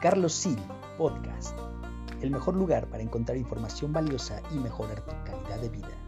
Carlos Sil Podcast, el mejor lugar para encontrar información valiosa y mejorar tu calidad de vida.